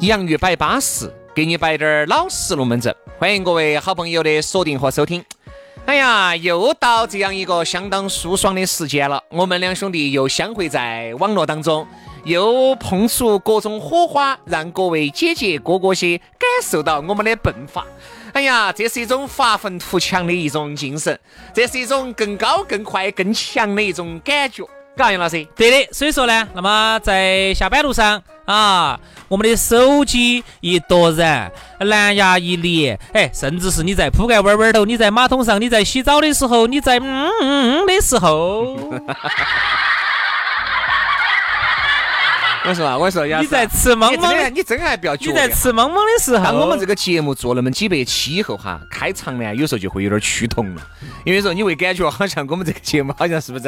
洋芋摆巴适，给你摆点儿老实龙门阵。欢迎各位好朋友的锁定和收听。哎呀，又到这样一个相当舒爽的时间了，我们两兄弟又相会在网络当中，又碰出各种火花，让各位姐姐哥哥些感受到我们的迸发。哎呀，这是一种发愤图强的一种精神，这是一种更高、更快、更强的一种感觉。嘎，杨老师，对的。所以说呢，那么在下班路上啊，我们的手机一夺人，蓝牙一连，哎，甚至是你在铺盖弯弯头，你在马桶上，你在洗澡的时候，你在嗯嗯的时候。我说啊，我说杨，你在吃蒙蒙，你真还不要你在吃蒙蒙的时候，当我们这个节目做那么几百期以后哈，开场呢，有时候就会有点趋同了，因为说你会感觉好像我们这个节目好像是不是？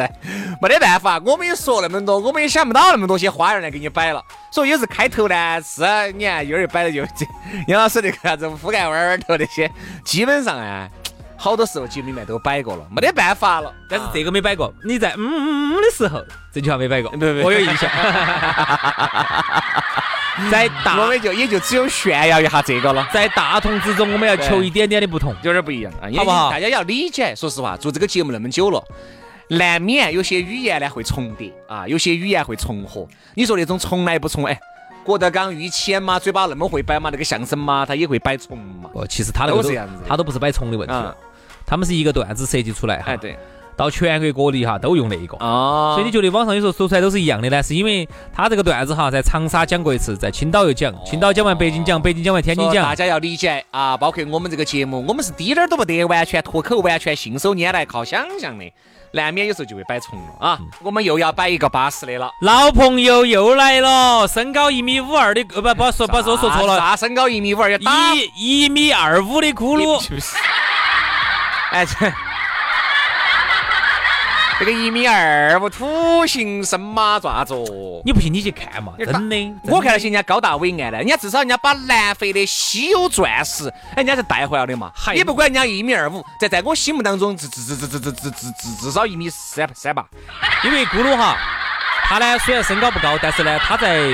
没得办法，我们也说那么多，我们也想不到那么多些花样来给你摆了。所以有时开头呢，是你看一会儿摆了就这 杨老师那个啥子覆盖弯弯头那些，基本上啊。好多时候节目里面都摆过了，没得办法了。但是这个没摆过。你在嗯嗯嗯的时候，这句话没摆过。不不，我有印象。在大，我们就也就只有炫耀一下这个了。在大同之中，我们要求一点点的不同，有点不一样，好不好？大家要理解。说实话，做这个节目那么久了，难免有些语言呢会重叠啊，有些语言会重合。你说那种从来不重，哎，郭德纲、于谦嘛，嘴巴那么会摆嘛，那个相声嘛，他也会摆重嘛。哦，其实他那个都这样子他都不是摆重的问题。他们是一个段子设计出来哈，哎对，到全国各地哈都用那一个哦，所以你觉得网上有时候说出来都是一样的呢？是因为他这个段子哈，在长沙讲过一次，在青岛又讲，青岛讲完北京讲，北京讲完天津讲。大家要理解啊，包括我们这个节目，我们是滴点儿都不得完全脱口，完全信手拈来靠想象的，难免有时候就会摆重了啊。我们又要摆一个巴适的了，老朋友又来了，身高一米五二的，不不说不说说错了，啥身高一米五二？一一米二五的咕噜。哎这。这个一米二五土行神马爪子？你不信你去看嘛，真的。我看到些人家高大伟岸的，人家至少人家把南非的稀有钻石，人家是带回来的嘛。也不管人家一米二五，在在我心目当中，至至至至至至至至至少一米三三八。因为咕噜哈，他呢虽然身高不高，但是呢他在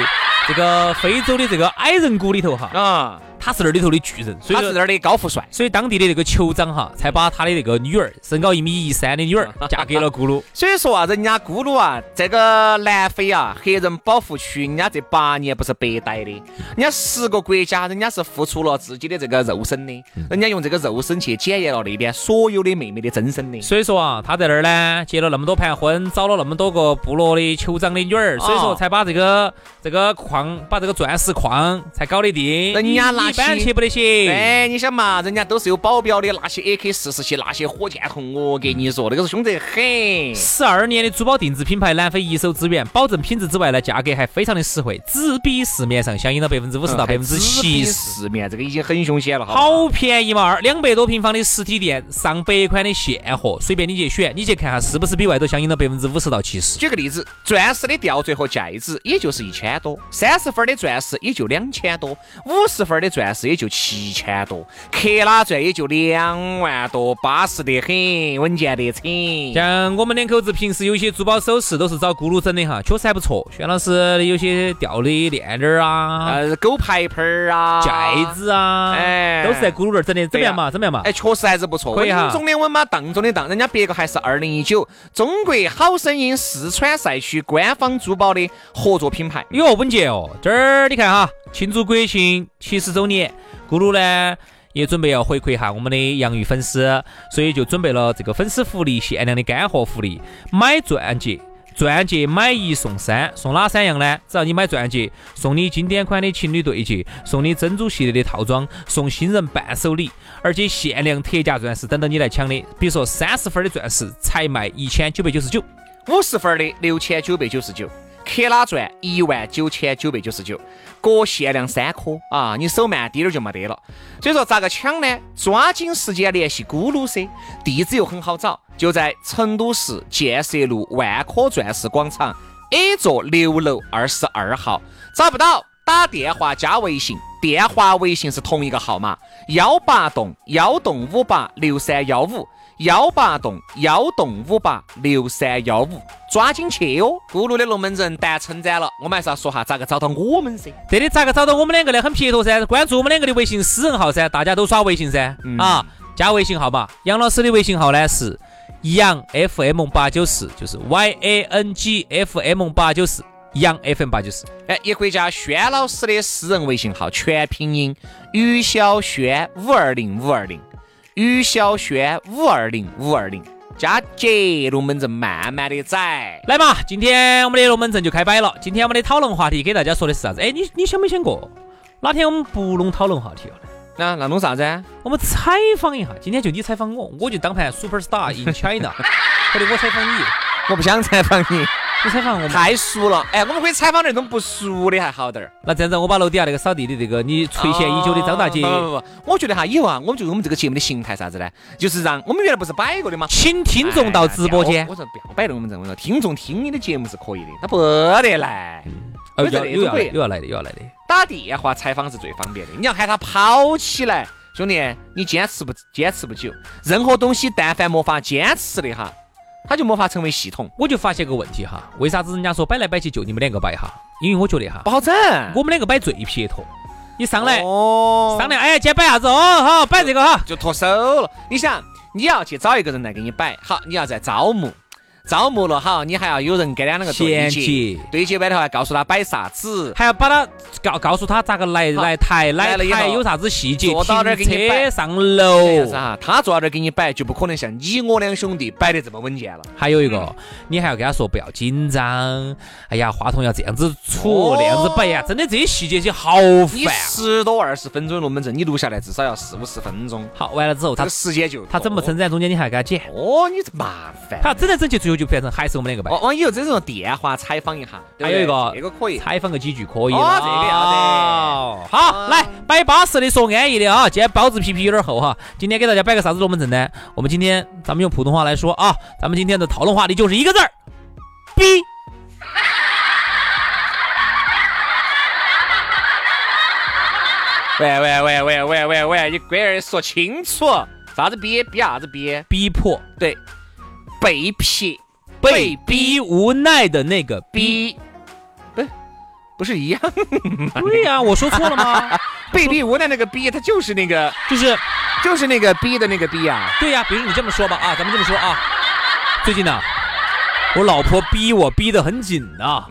这个非洲的这个矮人谷里头哈啊。他是那儿里头的巨人，他是那儿的高富帅，所以当地的那个酋长哈，才把他的那个女儿，身高一米一三的女儿 嫁给了咕噜。所以说啊，人家咕噜啊，这个南非啊，黑人保护区，人家这八年不是白待的，人家十个国家，人家是付出了自己的这个肉身的，人家用这个肉身去检验了那边所有的妹妹的真身的。所以说啊，他在那儿呢，结了那么多盘婚，找了那么多个部落的酋长的女儿，所以说才把这个这个矿，把这个钻石矿才搞得定。人家拿。一般去不得行。哎，你想嘛，人家都是有保镖的，那些 AK 四十七，那些火箭筒，我给你说，那个是凶得很。十二年的珠宝定制品牌，南非一手资源，保证品质之外呢，价格还非常的实惠，只比市面上相应的百分之五十到百分之七十。市面这个已经很凶险了，好便宜嘛！二两百多平方的实体店，上百款的现货，随便你去选，你去看下是不是比外头相应的百分之五十到七十。举个例子，钻石的吊坠和戒指也就是一千多，三十分的钻石也就两千多，五十分的钻。钻石也就七千多，克拉钻也就两万多，巴适得很，稳健得很。像我们两口子平时有些珠宝首饰都是找咕噜整的哈，确实还不错。轩老师有些吊的链链儿啊，呃，狗牌牌儿啊，戒指啊，哎都是在咕噜那儿整的，怎么样嘛？怎么样嘛？哎，确实还是不错，可以哈稳中的稳嘛，当中的当，人家别个还是二零一九中国好声音四川赛区官方珠宝的合作品牌。哟，稳健哦！这儿你看哈，庆祝国庆七十周年，咕噜呢也准备要回馈一下我们的洋芋粉丝，所以就准备了这个粉丝福利，限量的干货福利，买钻戒。钻戒买一送三，送哪三样呢？只要你买钻戒，送你经典款的情侣对戒，送你珍珠系列的套装，送新人伴手礼，而且限量特价钻石等着你来抢的。比如说三十分的钻石才卖一千九百九十九，五十分的六千九百九十九，克拉钻一万九千九百九十九，各限量三颗啊！你手慢滴点儿就没得了。所以说咋个抢呢？抓紧时间联系咕噜噻，地址又很好找，就在成都市建设路万科钻石广场 A 座六楼二十二号。找不到，打电话加微信，电话微信是同一个号码：幺八栋幺栋五八六三幺五。幺八栋幺栋五八六三幺五，抓紧去哦！咕噜的龙门阵达称赞了，我们还是要说下咋个找到我们噻。这里咋个找到我们两个呢？很撇脱噻，关注我们两个的微信私人号噻，大家都耍微信噻，啊，加微信号码。杨老师的微信号呢是杨 FM 八九四，就是 Y A N G F M 八九四，杨 FM 八九四。哎，也可以加轩老师的私人微信号，全拼音于小轩五二零五二零，于小轩五二零五二零，佳节龙门阵慢慢的宰。来嘛，今天我们的龙门阵就开摆了。今天我们的讨论话题给大家说的是啥子？哎，你你想没想过，哪天我们不弄讨论话题了呢？那那弄啥子啊？我们采访一下，今天就你采访我，我就当盘 super star in China，或者我采访你，我不想采访你，你采访我们。太熟了。哎，我们可以采访那种不熟的还好点儿。那这样子，我把楼底下那个扫地的这个你垂涎已久的张大姐，不不不，我觉得哈，以后啊，我们就我们这个节目的形态啥子呢？就是让我们原来不是摆过的吗？请听众到直播间我。说不要摆龙门阵，我说听众听你的节目是可以的，他不得来。哦，有要有要那种可以有要来的，有要来的。打电话采访是最方便的，你要喊他跑起来，兄弟，你坚持不坚持不久。任何东西但凡没法坚持的哈，他就没法成为系统，我就发现个问题哈，为啥子人家说摆来摆去就你们两个摆哈？因为我觉得哈不，好整。我们两个摆最撇脱。你上来哦商量，哎，今天摆啥子？哦，好，摆这个哈。就脱手了。你想，你要去找一个人来给你摆，好，你要在招募，招募了好，你还要有人跟两个对接，对接完的话，告诉他摆啥子。还要把他告告诉他咋个来来台来台有啥子细节，坐到那儿给你摆上楼子。哈，他坐到这儿给你摆，就不可能像你我两兄弟摆得这么稳健了。还有一个，你还要跟他说不要紧张，哎呀，话筒要这样子出，哦那样子摆呀，真的这些细节些好烦。啊十多二十分钟的龙门阵，你录下来至少要四五十分钟，好，完了之后他这个时间就他怎么称赞中间你还给他剪，哦，你这麻烦。他整来整去最后就变成还是我们两个摆。往往以后这种电话采访一下，还有一个这个可以。采访个几句可以哦了这个要得哦好，来摆巴适的，说安逸的啊。今天包子皮皮有点厚哈，今天给大家摆个啥子龙门阵呢？我们今天咱们用普通话来说啊，咱们今天的讨论话题就是一个字儿，逼。喂喂喂喂喂喂喂，你龟儿说清楚，啥子逼逼啥子逼？逼迫，对，被撇被逼无奈的那个逼。逼，不不是一样？对呀、我说错了吗？被逼无奈那个逼，他就是那个就是就是那个逼的那个逼啊。对呀、比如你这么说吧啊，咱们这么说啊，最近呢，我老婆逼我逼得很紧呐、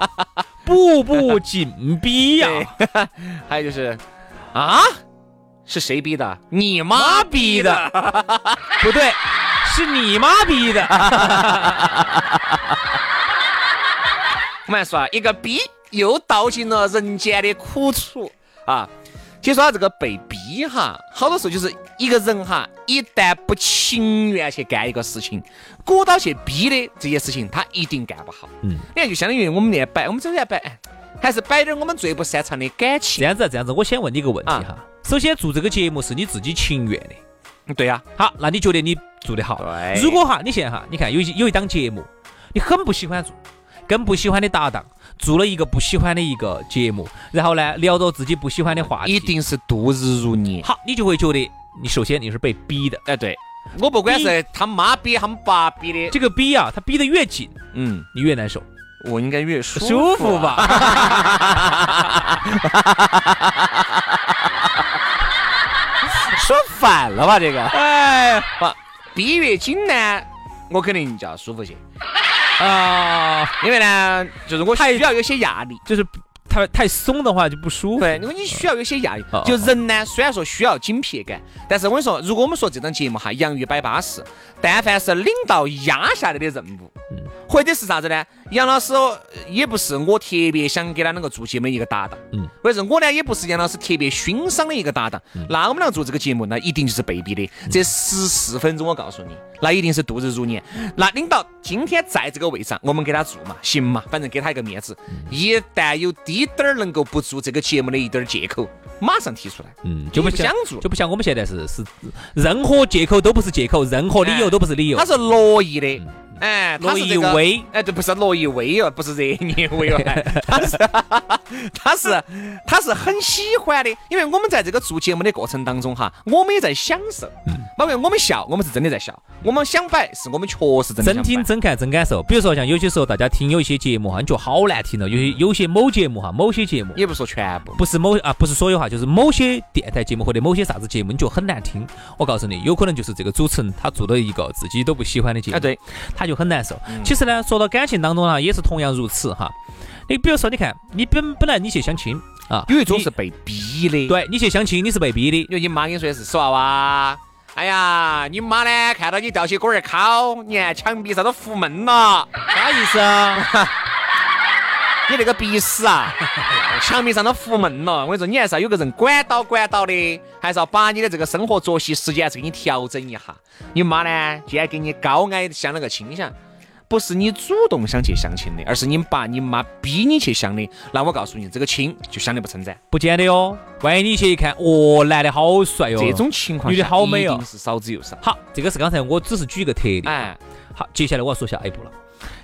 步步紧逼呀、还有就是啊，是谁逼的？你妈逼的。不对，是你妈逼的。我们来说啊，一个逼又道尽了人间的苦楚啊。其实说到这个被逼哈，好多时候就是一个人哈，一旦不情愿去干一个事情，鼓捣去逼的这些事情，他一定干不好。嗯，你看，就相当于我们那摆，我们首先摆，哎还是摆点我们最不擅长的感情这。样子，这样子，我先问你一个问题啊哈。首先做这个节目是你自己情愿的，对呀、好，那你觉得你做得好？对如果哈，你现在哈，你看有一有一档节目，你很不喜欢做，跟不喜欢的搭档做了一个不喜欢的一个节目，然后呢聊着自己不喜欢的话题，一定是度日如年。好，你就会觉得你首先你是被逼的，哎，对我不管是他妈逼他们爸逼的，这个逼啊，他逼得越紧，嗯，你越难受。我应该越舒舒服吧？吧？说反了吧？这个哎不逼越紧呢，我肯定就要舒服些，啊，因为呢，就是我需要有些压力。就是太太松的话就不舒服。对，因为你需要有些压力哦。就人呢，虽然说需要紧迫感，但是我跟你说，如果我们说这档节目哈，洋芋摆巴适，但凡是领导压下来的任务，嗯或者是啥子呢？杨老师哦也不是我特别想给他两个做节目的一个搭档，嗯，或者是我呢也不是杨老师特别欣赏的一个搭档，嗯那我们俩做这个节目，那一定就是被逼的。这十四分钟，我告诉你，那一定是度日如年。那领导今天在这个位上，我们给他做嘛，行嘛，反正给他一个面子。嗯一旦有滴点儿能够不做这个节目的一点儿借口，马上提出来。嗯，就不想做就不像我们现在是是任何借口都不是借口，任何理由都不是理由他。是乐意的，哎，他乐意是这个为。哎，对，不是罗意威哦，不是热意威哦，哎 他是他是他是很喜欢的，因为我们在这个做节目的过程当中哈，我们也在享受，包括我们笑，我们是真的在笑，我们想摆是我们确实真的。真听真看真感受。比如说像有些时候大家听有一些节目哈，你觉得好难听了，有些有些某节目哈，某些节目也不说全部，不是某啊，不是所有哈，就是某些电台节目或者某些啥子节目，你觉得很难听。我告诉你，有可能就是这个主持人他做了一个自己都不喜欢的节目，啊对，他就很难受。其实呢，说到感情当中呢，也是同样如此哈。你比如说，你看，你本本来你去相亲啊，你有一种是被逼的，，对你去相亲，你是被逼的，因为你妈跟你说的是死娃娃。哎呀，你妈呢？看到你吊起锅儿烤，你看墙壁上都糊闷了。啥意思啊？你那个鼻屎啊，墙壁上都糊闷了。我跟你说，你还是要有个人管到管到的，还是要把你的这个生活作息时间还是给你调整一下。你妈呢，既然给你高矮相了个倾向，不是你主动想去相亲的，而是你爸你妈逼你去相的。那我告诉你，这个亲就相的不称赞。不见得哟。万一你去一看，哦，男的好帅哟，这种情况女的好美哦一定是少之又少。好，这个是刚才我只是举一个特例。哎，好，接下来我要说下一步了。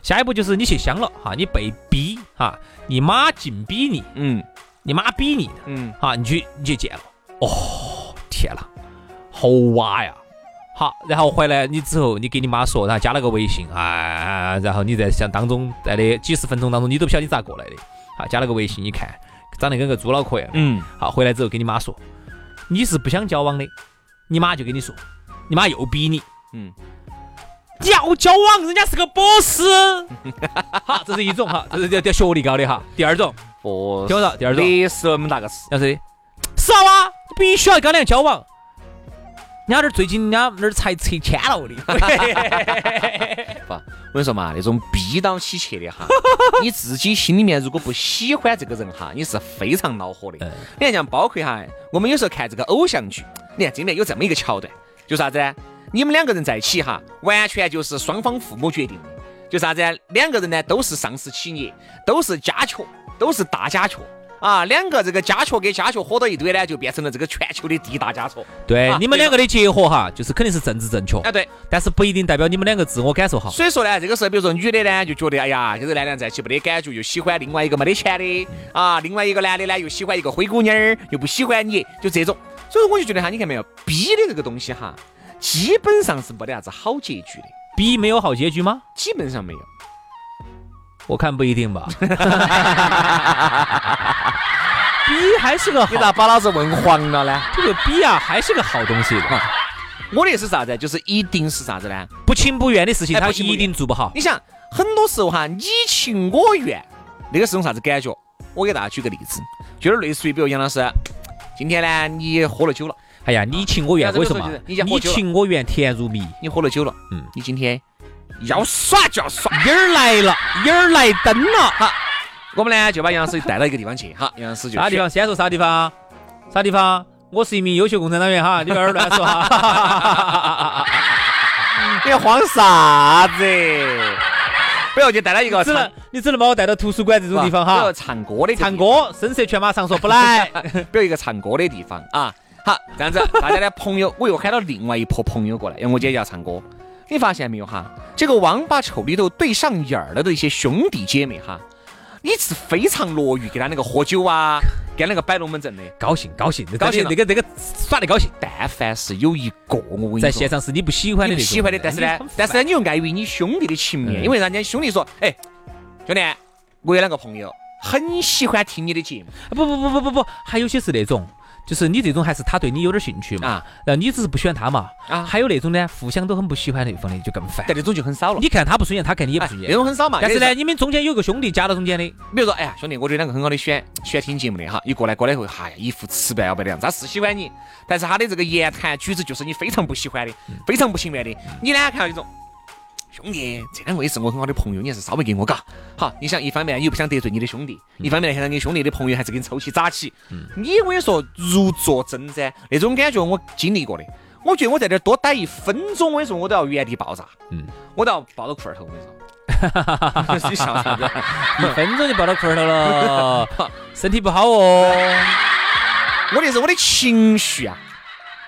下一步就是你去相了哈，你被逼哈，你妈紧逼你，嗯你妈逼你的嗯，哈，你去你去见了，哦，天呐，好哇呀！好，然后回来你之后，你给你妈说，然后加了个微信啊，然后你在想当中在那几十分钟当中，你都不晓得你咋过来的，好，加了个微信，你看长得跟个猪脑壳一样，嗯，好，回来之后给你妈说，你是不想交往的，你妈就跟你说，你妈又逼你，嗯，要交往，人家是个博士。好，这是一种哈，这是叫叫学历高的哈。第二种，哦，听我说，第二种，历史那么大个事，要是。啥啊，必须要跟人家交往。人家那儿最近人家那儿才拆迁了的，不，我跟你说嘛，那种逼到起去的哈，你自己心里面如果不喜欢这个人哈，你是非常恼火的。嗯你看，像包括哈，我们有时候看这个偶像剧，你看这里面有这么一个桥段，就啥子呢？你们两个人在一起哈，完全就是双方父母决定的，就啥子？两个人呢都是上市企业，都是家雀，都是大家雀。啊，两个这个家雀跟家雀合到一堆呢，就变成了这个全球的第一大家雀。对啊，你们两个的结合哈，就是肯定是政治正确，啊，对，但是不一定代表你们两个自我感受好。所以说呢，这个时候，比如说女的呢，就觉得哎呀，跟这个男的在一起没得感觉，又喜欢另外一个没得钱的啊，另外一个男的呢又喜欢一个灰姑娘儿，又不喜欢你，就这种。所以说我就觉得哈，你看没有，逼的这个东西哈，基本上是没得啥子好结局的，逼没有好结局吗？基本上没有。我看不一定吧。B 还是个好你，咋把老子问黄了呢？这个 B 啊还是个好东西的。我的意思是啥子？就是一定是啥子呢？不情不愿的事情，他一定做不好。你想，很多时候哈，你情我愿，那个是种啥子感觉？我给大家举个例子，就是类似于，比如杨老师，今天呢你喝了酒了，哎呀，你情我愿，为什么？你情我愿，甜如蜜。你喝了酒了，嗯嗯，你今天要耍就要耍。音儿来了，音儿来登了。哈，我们呢就把杨老师带到一个地方去，哈，杨老师就啥地方？先说啥地方？啥地方？我是一名优秀共产党员哈，你不要乱说哈。选？你慌啥子？不要就带到一个只能你只能把我带到图书馆这种地方哈比如。唱歌的唱，歌，声色犬马上说不来。比如一个唱歌的地方啊。好，这样子，大家的朋友，我又喊了另外一拨朋友过来，因为我今天要唱歌。你发现没有哈？这个王八丑里头对上眼儿了的一些兄弟姐妹哈，你是非常乐于给他那个喝酒啊，跟那个摆龙门阵的。高兴高兴，高兴那个那个耍的高兴。但凡是有一个，我跟你说在现场是你不喜欢的喜欢的，但是呢，但是呢，你又碍于你兄弟的情面，嗯因为人家兄弟说，哎，兄弟，我有两个朋友很喜欢听你的节目不不不不不不，还有些是那种，就是你这种还是他对你有点兴趣嘛，啊然后你只是不喜欢他嘛，啊，还有那种呢，互相都很不喜欢对方的，就更烦。但那种就很少了。你看他不顺眼，他看你也不哎顺眼。那种很少嘛。但是呢，你们中间有个兄弟夹到中间的，比如说，哎呀，兄弟，我觉得两个很好的喜欢喜欢听节目的哈，一过来过来以后，嗨，一副吃不要白的样子，他是喜欢你，但是他的这个言谈举止就是你非常不喜欢的，嗯非常不情愿的。你呢，看到这种。兄弟，这两位是我很好的朋友，你还是稍微给我嘎。好，你想一方面你又不想得罪你的兄弟，嗯一方面现在你兄弟的朋友还是给你抽起扎起，嗯你我跟你说如坐针毡，那种感觉我经历过的。我觉得我在这儿多待一分钟，我跟你说我都要原地爆炸，嗯，我都要抱到裤儿头，我跟你说。你笑啥子？一分钟就抱到裤儿头了，身体不好哦。我的是我的情绪啊，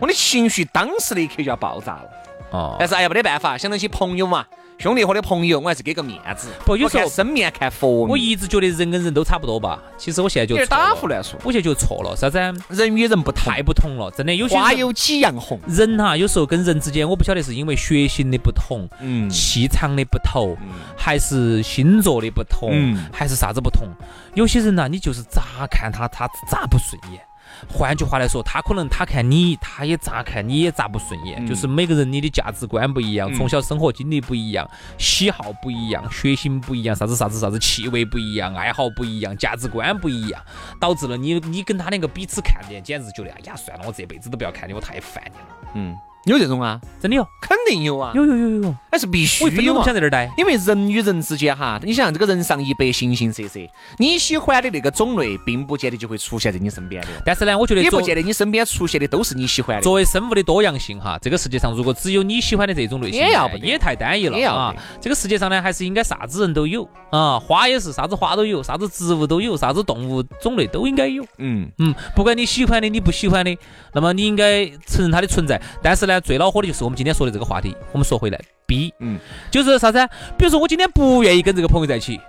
我的情绪当时那一刻就要爆炸了。哦，但是哎呀，没得办法，想到起朋友嘛，兄弟伙的朋友，我还是给个面子。不有时候生面看佛。面，我一直觉得人跟人都差不多吧，其实我现在就打胡乱说，我现在就错了，啥子？啊？人与人不同，太不同了，真的有些人花有几样红。人哈，有时候跟人之间，我不晓得是因为血型的不同、嗯。气场的不同，还是星座的不同，嗯。还是啥子不同。有些人呐，你就是咋看他，他咋不顺眼。换句话来说，他可能他看你，他也咋看你也咋不顺眼。嗯就是每个人你的价值观不一样，嗯从小生活经历不一样，喜好不一样，血型不一样，啥子啥子啥子气味不一样，爱好不一样，价值观不一样，导致了你你跟他两个彼此看见，简直觉得哎呀算了，我这辈子都不要看你，我太烦你了。嗯，有这种啊，真的有，肯定有啊，有有有有有，那是必须我一分钟都有啊不想在这儿待。因为人与人之间哈，你想这个人上一百，形形色色，你喜欢的那个种类，并不见得就会出现在你身边的哦，但是呢，我觉得作也不见得你身边出现的都是你喜欢的。作为生物的多样性哈，这个世界上如果只有你喜欢的这种类型，也要不也太单一了也啊！这个世界上呢，还是应该啥子人都有啊，花也是，啥子花都有，啥子植物都有，啥子动物种类都应该有。嗯，嗯，不管你喜欢的，你不喜欢的，那么你应该承认它的存在。但是呢，最恼火的就是我们今天说的这个话题。我们说回来逼，嗯，就是啥子啊？比如说我今天不愿意跟这个朋友在一起，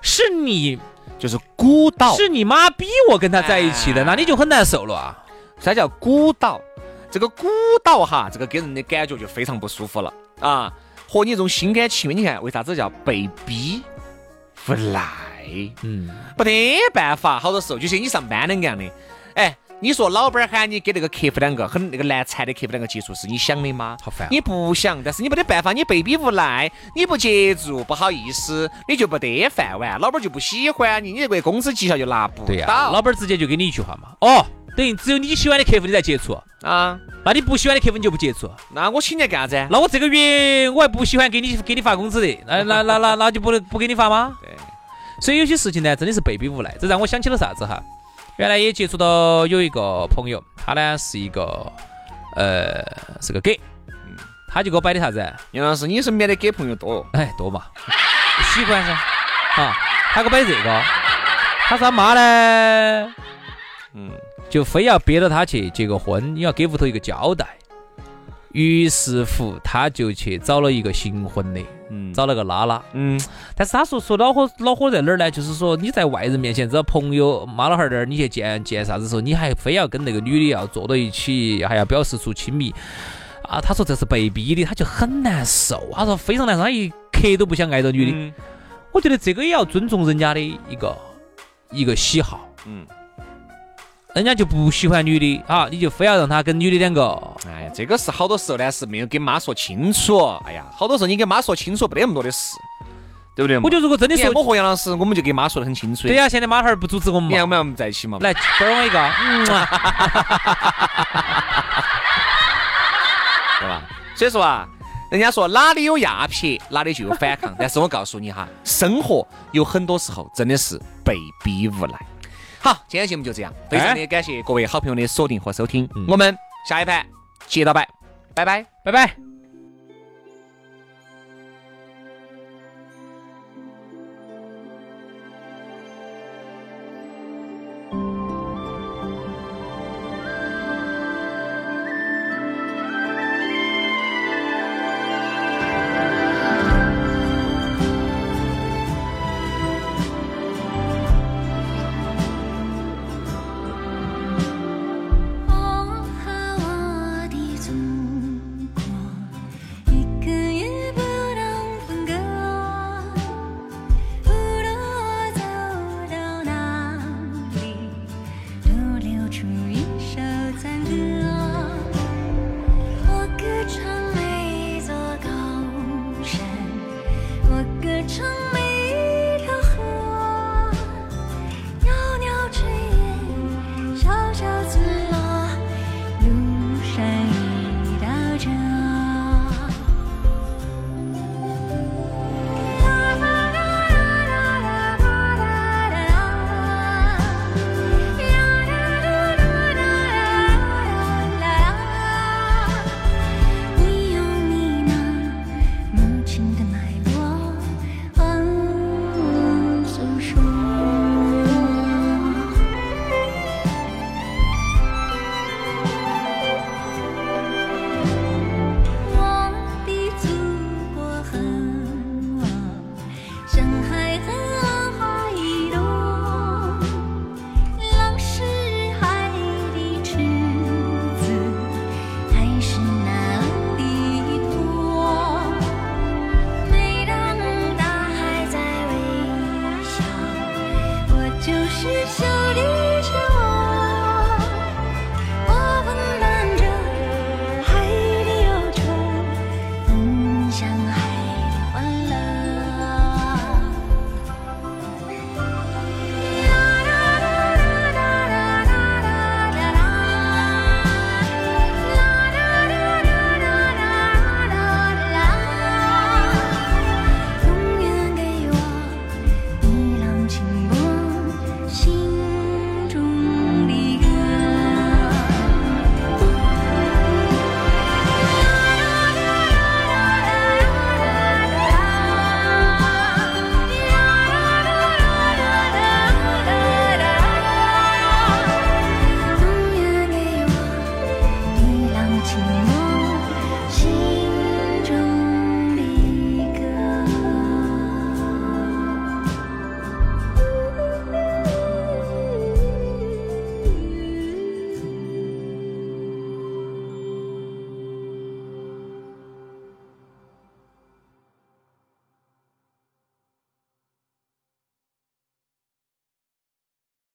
是你就是孤岛，是你妈逼我跟他在一起的，哎那你就很难受了啊。啥叫孤岛？这个孤岛哈，这个给人的感觉就非常不舒服了啊，和你这种心甘情愿，你看为啥子叫被逼无奈？嗯，没得办法，好多时候就像你上班那个样的，哎，你说老板喊你给那个客户两个很那个难缠的客户两个接触，是你想的吗？好烦啊你不想，但是你没得办法，你被逼无奈，你不接触，不好意思，你就不得饭碗，老板就不喜欢你，你这个工资绩效就拿不对呀、到。老板直接就给你一句话嘛，哦，等于只有你喜欢的客户你才接触，啊，那你不喜欢的客户你就不接触。那我请你干啥子？那我这个月我还不喜欢给你给你发工资的，那那那那那就不能不给你发吗？对，所以有些事情呢，真的是被逼无奈。这让我想起了啥子哈？原来也接触到有一个朋友，他呢是一个呃是个 gay，他就给我摆的啥子？杨老师，你身边的 gay 朋友多哦，哎，多嘛，喜欢噻。啊，他给我摆这个，他说他妈呢，嗯，就非要逼着他去结个婚，你要给屋头一个交代。于是乎，他就去找了一个新婚的，嗯找了个拉拉。嗯，但是他说说恼火恼火在哪儿呢？就是说你在外人面前，只要朋友妈老汉儿那儿，你去见见啥子时候，你还非要跟那个女的要坐到一起，还要表示出亲密啊。他说这是被逼的，他就很难受。他说非常难受，他一刻都不想挨着女的。嗯我觉得这个也要尊重人家的一个一个喜好。嗯，人家就不喜欢女的啊，你就非要让他跟女的两个，哎呀，这个是好多时候呢是没有跟妈说清楚。哎呀，好多时候你跟妈说清楚，不得那么多的事，对不对？我觉得如果真的你看说，我和杨老师，我们就跟妈说的很清楚。对呀、现在妈孩儿不阻止我们你看我嘛，们要在一起嘛？来啵儿我一个，嗯啊，对吧？所以说啊，人家说哪里有压迫，哪里就有反抗。但是我告诉你哈，生活有很多时候真的是被逼无奈。好，今天节目就这样，非常的感谢各位好朋友的锁定和收听，我们下一盘接着摆，拜拜。拜拜。